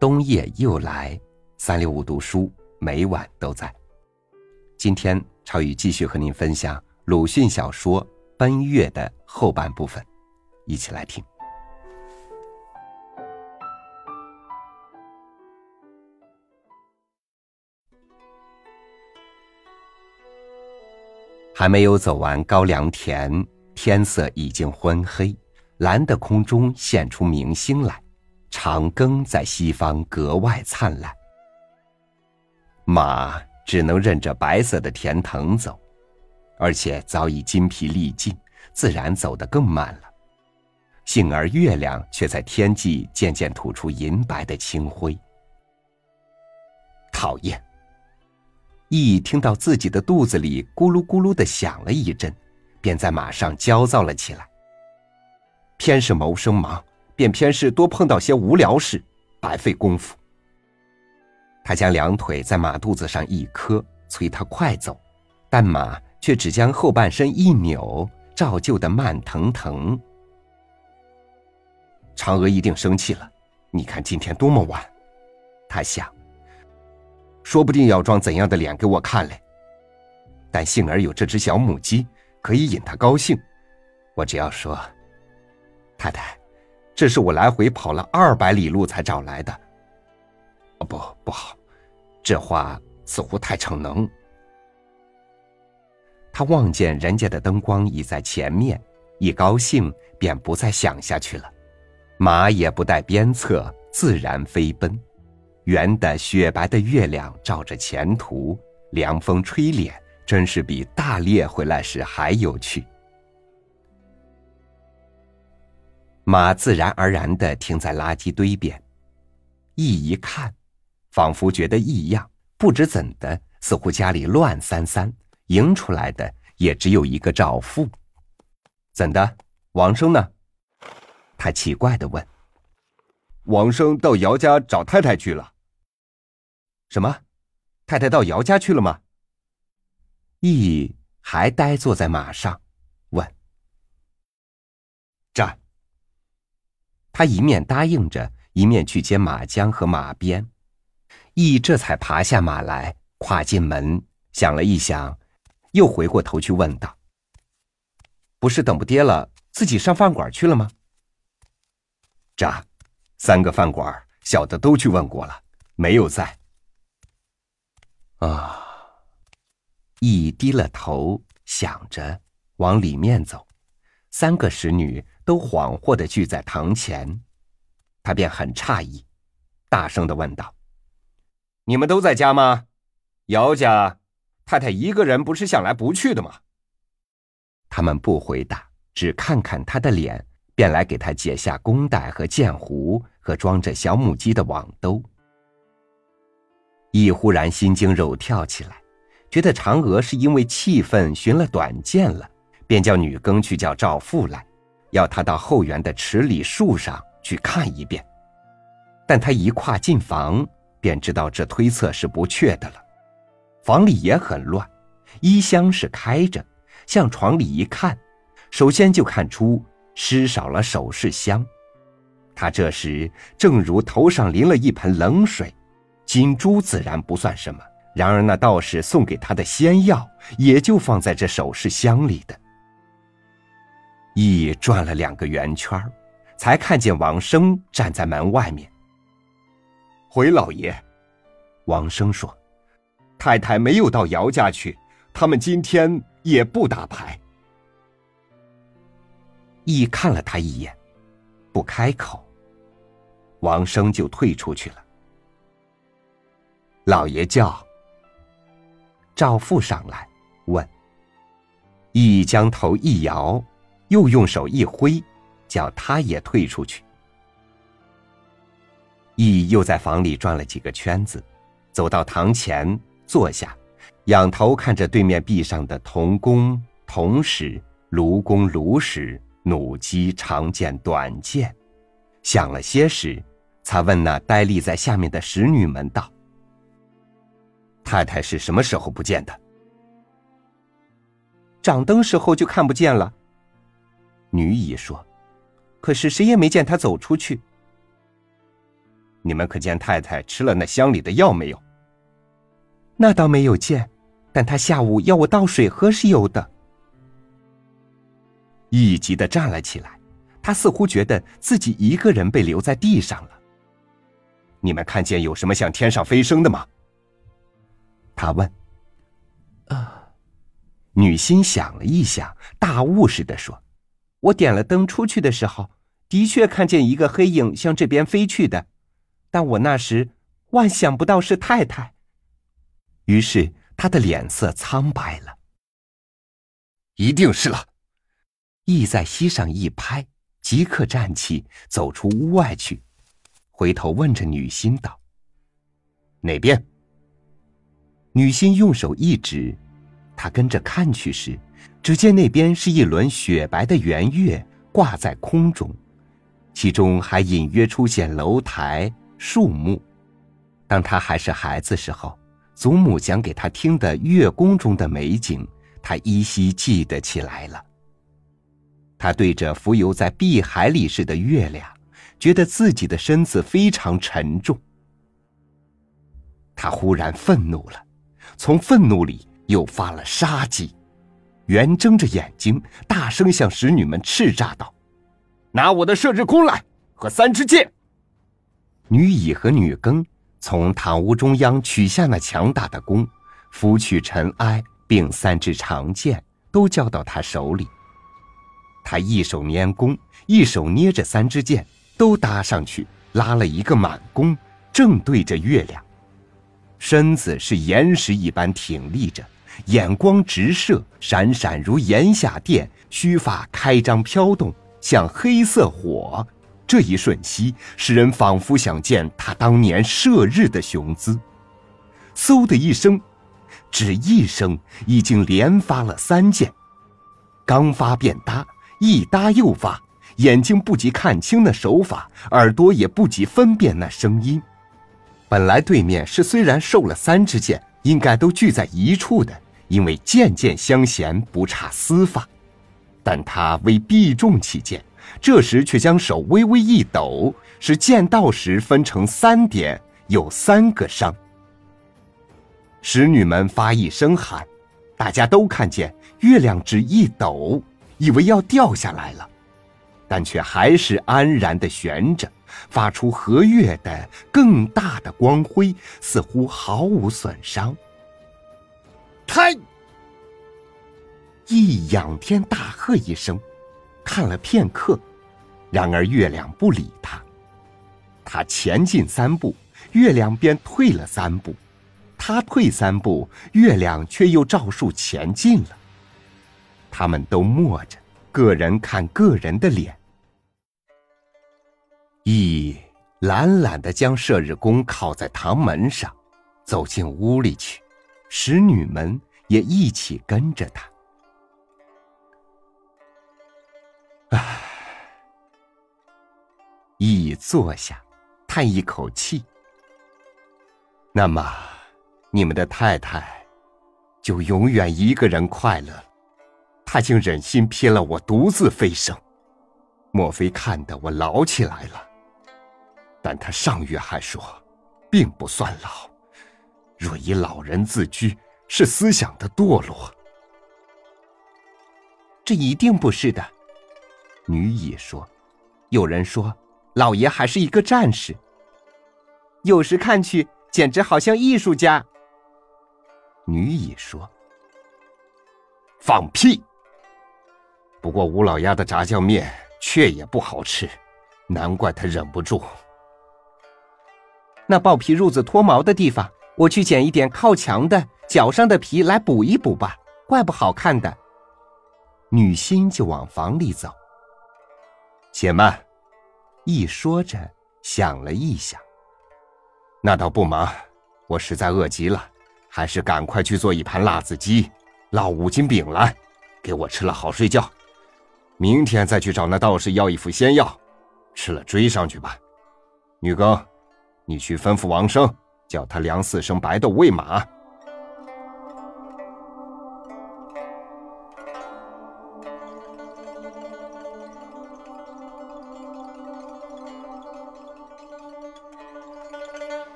冬夜又来，三六五读书每晚都在。今天超宇继续和您分享鲁迅小说《奔月》的后半部分，一起来听。还没有走完高粱田，天色已经昏黑，蓝的空中现出明星来。长庚在西方格外灿烂。马只能任着白色的田藤走，而且早已筋疲力尽，自然走得更慢了。幸而月亮却在天际渐渐吐出银白的清辉。讨厌！一听到自己的肚子里咕噜咕噜的响了一阵，便在马上焦躁了起来。偏是谋生忙。便偏是多碰到些无聊事，白费功夫。他将两腿在马肚子上一磕，催他快走，但马却只将后半身一扭，照旧的慢腾腾。嫦娥一定生气了，你看今天多么晚，他想，说不定要装怎样的脸给我看嘞。但幸而有这只小母鸡，可以引他高兴。我只要说，太太。这是我来回跑了二百里路才找来的。哦，不，不好，这话似乎太逞能。他望见人家的灯光已在前面，一高兴便不再想下去了。马也不带鞭策，自然飞奔。圆的雪白的月亮照着前途，凉风吹脸，真是比大猎回来时还有趣。马自然而然的停在垃圾堆边，一一看，仿佛觉得异样，不知怎的，似乎家里乱三三，迎出来的也只有一个赵父。怎的，王生呢？他奇怪的问。王生到姚家找太太去了。什么？太太到姚家去了吗？羿还呆坐在马上，问。站。他一面答应着，一面去接马缰和马鞭。羿这才爬下马来，跨进门，想了一想，又回过头去问道：“不是等不爹了，自己上饭馆去了吗？”“这，三个饭馆，小的都去问过了，没有在。”啊！羿低了头，想着往里面走，三个使女。都恍惚的聚在堂前，他便很诧异，大声的问道：“你们都在家吗？姚家太太一个人不是向来不去的吗？”他们不回答，只看看他的脸，便来给他解下弓带和箭壶和装着小母鸡的网兜。一忽然心惊肉跳起来，觉得嫦娥是因为气愤寻了短见了，便叫女更去叫赵父来。要他到后园的池里树上去看一遍，但他一跨进房，便知道这推测是不确的了。房里也很乱，衣箱是开着，向床里一看，首先就看出失少了首饰箱。他这时正如头上淋了一盆冷水，金珠自然不算什么，然而那道士送给他的仙药，也就放在这首饰箱里的。羿转了两个圆圈才看见王生站在门外面。回老爷，王生说：“太太没有到姚家去，他们今天也不打牌。”羿看了他一眼，不开口。王生就退出去了。老爷叫赵父上来问。羿将头一摇。又用手一挥，叫他也退出去。羿又在房里转了几个圈子，走到堂前坐下，仰头看着对面壁上的铜弓、铜矢、卢弓、卢矢、弩机、长剑、短剑，想了些时，才问那呆立在下面的使女们道：“太太是什么时候不见的？”掌灯时候就看不见了。女乙说：“可是谁也没见他走出去。”你们可见太太吃了那箱里的药没有？那倒没有见，但她下午要我倒水喝是有的。一急的站了起来，他似乎觉得自己一个人被留在地上了。你们看见有什么向天上飞升的吗？他问。啊，女心想了一想，大悟似的说：“我点了灯出去的时候，的确看见一个黑影向这边飞去的，但我那时万想不到是太太。”于是他的脸色苍白了。一定是了。意在膝上一拍，即刻站起，走出屋外去，回头问着女心道：“哪边？”女心用手一指，他跟着看去时，只见那边是一轮雪白的圆月挂在空中，其中还隐约出现楼台、树木。当他还是孩子时候，祖母讲给他听的月宫中的美景，他依稀记得起来了。他对着浮游在碧海里似的月亮，觉得自己的身子非常沉重。他忽然愤怒了，从愤怒里又发了杀机，圆睁着眼睛，大声向使女们叱咤道：“拿我的射日弓来和三支箭！”女乙和女庚从堂屋中央取下那强大的弓，拂去尘埃，并三支长箭都交到他手里。他一手拈弓，一手捏着三支箭，都搭上去，拉了一个满弓，正对着月亮。身子是岩石一般挺立着，眼光直射，闪闪如炎下电，须发开张飘动，像黑色火。这一瞬息，使人仿佛想见他当年射日的雄姿。嗖的一声，只一声，已经连发了三箭，刚发便搭。一搭又发，眼睛不及看清那手法，耳朵也不及分辨那声音。本来对面是虽然受了三支箭，应该都聚在一处的，因为箭箭相衔，不差丝发。但他为避重起见，这时却将手微微一抖，使箭到时分成三点，有三个伤。使女们发一声喊，大家都看见月亮只一抖。以为要掉下来了，但却还是安然的悬着，发出和月的更大的光辉，似乎毫无损伤。开！一仰天大喝一声，看了片刻，然而月亮不理他。他前进三步，月亮便退了三步；他退三步，月亮却又照数前进了。他们都默着，个人看个人的脸。乙懒懒的将射日弓靠在堂门上，走进屋里去，使女们也一起跟着他。唉，乙坐下，叹一口气。那么，你们的太太就永远一个人快乐。他竟忍心撇了我独自飞升，莫非看得我老起来了？但他上月还说，并不算老，若以老人自居，是思想的堕落。这一定不是的，女乙说。有人说，老爷还是一个战士，有时看去简直好像艺术家。女乙说：“放屁！”不过吴老鸭的炸酱面却也不好吃，难怪他忍不住。那豹皮褥子脱毛的地方，我去捡一点靠墙的脚上的皮来补一补吧，怪不好看的。女心就往房里走。且慢，一说着想了一想，那倒不忙，我实在饿极了，还是赶快去做一盘辣子鸡，烙五斤饼来，给我吃了好睡觉。明天再去找那道士要一副仙药，吃了追上去吧。女更，你去吩咐王生，叫他梁四声白豆喂马。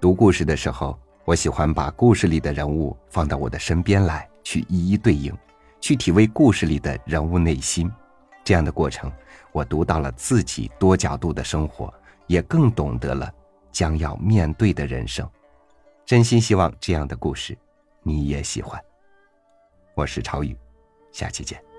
读故事的时候，我喜欢把故事里的人物放到我的身边来，去一一对应，去体味故事里的人物内心。这样的过程，我读到了自己多角度的生活，也更懂得了将要面对的人生。真心希望这样的故事，你也喜欢。我是超宇，下期见。